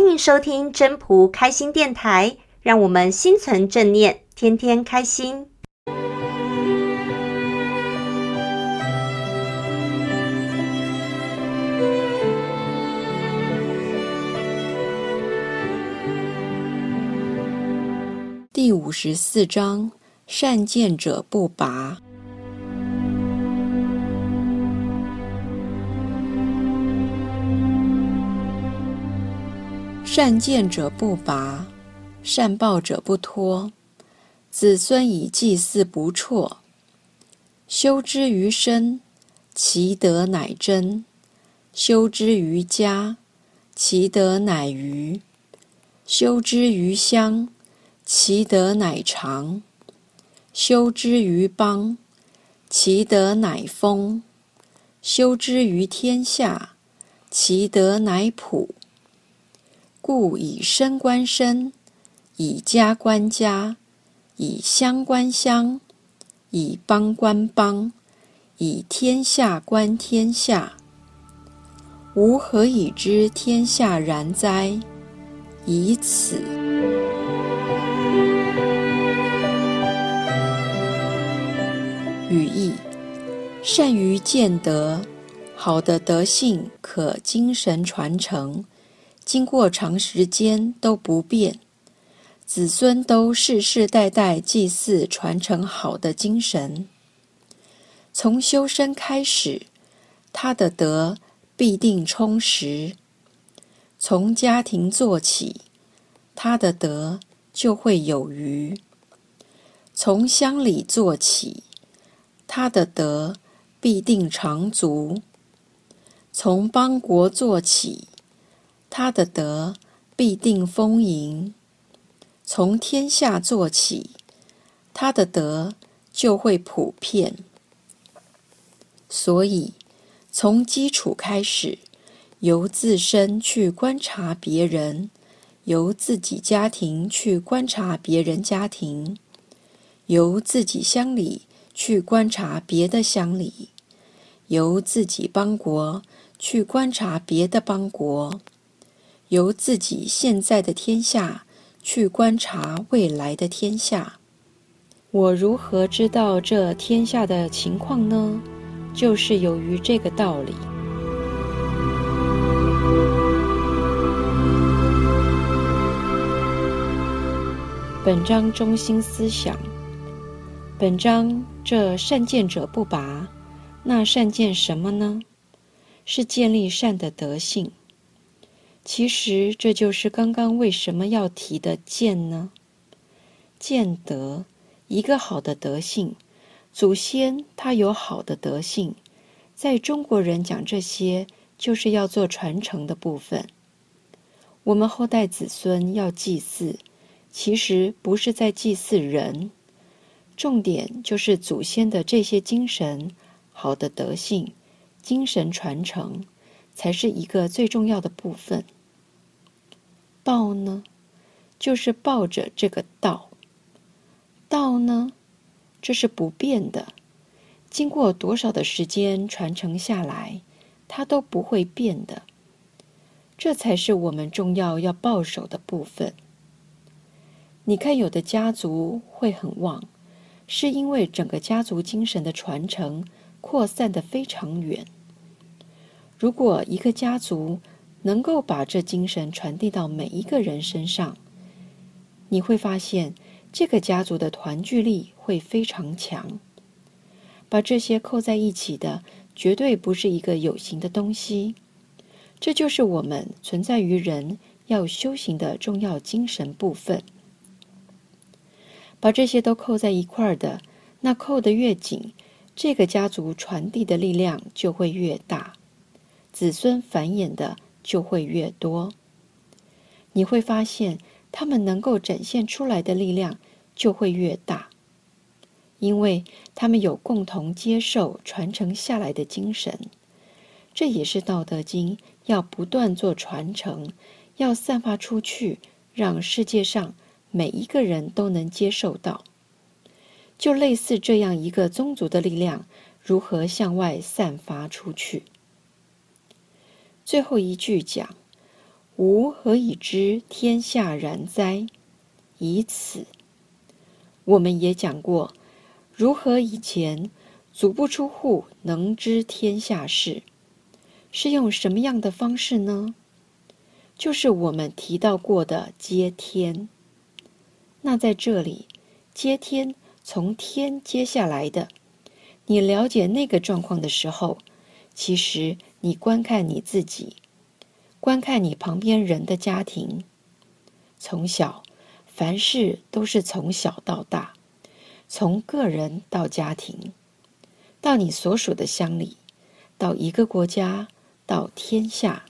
欢迎收听真朴开心电台，让我们心存正念，天天开心。第五十四章：善见者不拔。善见者不拔，善报者不脱。子孙以祭祀不辍，修之于身，其德乃真；修之于家，其德乃余；修之于乡，其德乃长；修之于邦，其德乃丰；修之于天下，其德乃普。故以身观身，以家观家，以乡观乡，以邦观邦，以天下观天下。吾何以知天下然哉？以此。语义：善于见德，好的德性可精神传承。经过长时间都不变，子孙都世世代代祭祀传承好的精神。从修身开始，他的德必定充实；从家庭做起，他的德就会有余；从乡里做起，他的德必定长足；从邦国做起。他的德必定丰盈，从天下做起，他的德就会普遍。所以，从基础开始，由自身去观察别人，由自己家庭去观察别人家庭，由自己乡里去观察别的乡里，由自己邦国去观察别的邦国。由自己现在的天下去观察未来的天下，我如何知道这天下的情况呢？就是由于这个道理。本章中心思想：本章这善见者不拔，那善见什么呢？是建立善的德性。其实这就是刚刚为什么要提的见呢？见德，一个好的德性，祖先他有好的德性，在中国人讲这些，就是要做传承的部分。我们后代子孙要祭祀，其实不是在祭祀人，重点就是祖先的这些精神、好的德性、精神传承。才是一个最重要的部分。道呢，就是抱着这个道。道呢，这是不变的，经过多少的时间传承下来，它都不会变的。这才是我们重要要抱守的部分。你看，有的家族会很旺，是因为整个家族精神的传承扩散的非常远。如果一个家族能够把这精神传递到每一个人身上，你会发现这个家族的团聚力会非常强。把这些扣在一起的，绝对不是一个有形的东西。这就是我们存在于人要修行的重要精神部分。把这些都扣在一块儿的，那扣得越紧，这个家族传递的力量就会越大。子孙繁衍的就会越多，你会发现他们能够展现出来的力量就会越大，因为他们有共同接受传承下来的精神。这也是《道德经》要不断做传承，要散发出去，让世界上每一个人都能接受到。就类似这样一个宗族的力量如何向外散发出去。最后一句讲：“吾何以知天下然哉？以此。我们也讲过，如何以前足不出户能知天下事，是用什么样的方式呢？就是我们提到过的接天。那在这里，接天从天接下来的，你了解那个状况的时候，其实你观看你自己，观看你旁边人的家庭，从小。凡事都是从小到大，从个人到家庭，到你所属的乡里，到一个国家，到天下，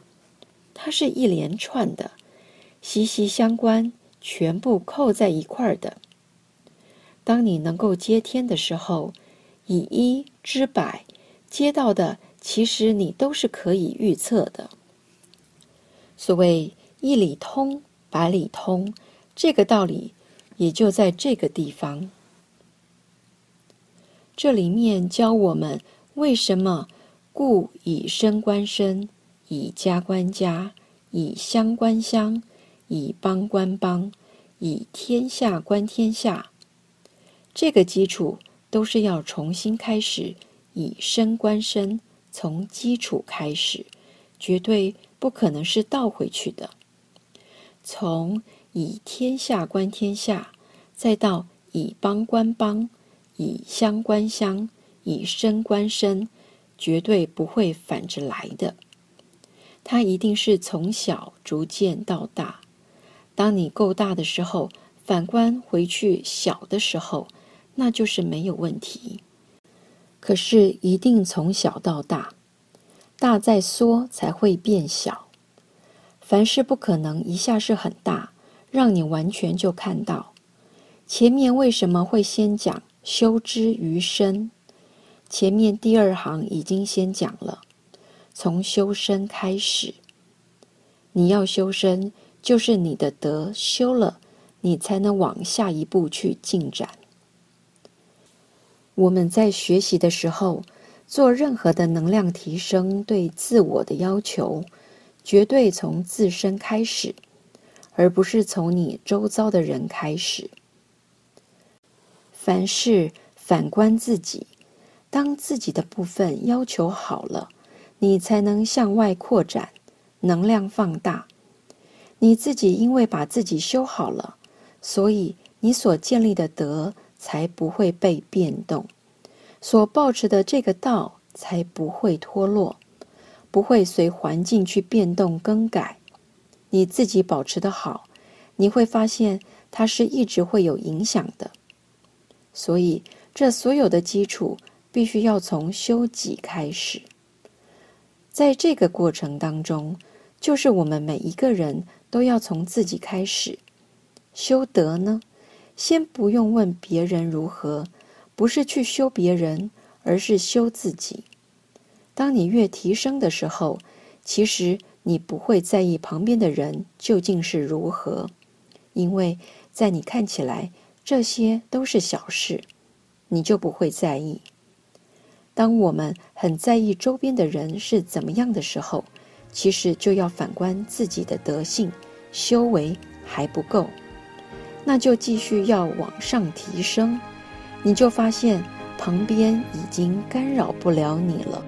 它是一连串的，息息相关，全部扣在一块儿的。当你能够接天的时候，以一知百，接到的其实你都是可以预测的。所谓一理通，百理通。这个道理也就在这个地方。这里面教我们为什么故以身观身，以家观家，以乡观乡，以邦观邦，以天下观天下。这个基础都是要重新开始，以身观身，从基础开始，绝对不可能是倒回去的。从以天下观天下，再到以邦观邦，以乡观乡，以身观身，绝对不会反着来的。它一定是从小逐渐到大。当你够大的时候，反观回去小的时候，那就是没有问题。可是一定从小到大，大在缩才会变小。凡事不可能一下是很大。让你完全就看到，前面为什么会先讲修之于身？前面第二行已经先讲了，从修身开始。你要修身，就是你的德修了，你才能往下一步去进展。我们在学习的时候，做任何的能量提升，对自我的要求，绝对从自身开始。而不是从你周遭的人开始。凡事反观自己，当自己的部分要求好了，你才能向外扩展，能量放大。你自己因为把自己修好了，所以你所建立的德才不会被变动，所抱持的这个道才不会脱落，不会随环境去变动更改。你自己保持得好，你会发现它是一直会有影响的。所以，这所有的基础必须要从修己开始。在这个过程当中，就是我们每一个人都要从自己开始修德呢。先不用问别人如何，不是去修别人，而是修自己。当你越提升的时候，其实。你不会在意旁边的人究竟是如何，因为在你看起来这些都是小事，你就不会在意。当我们很在意周边的人是怎么样的时候，其实就要反观自己的德性，修为还不够，那就继续要往上提升，你就发现旁边已经干扰不了你了。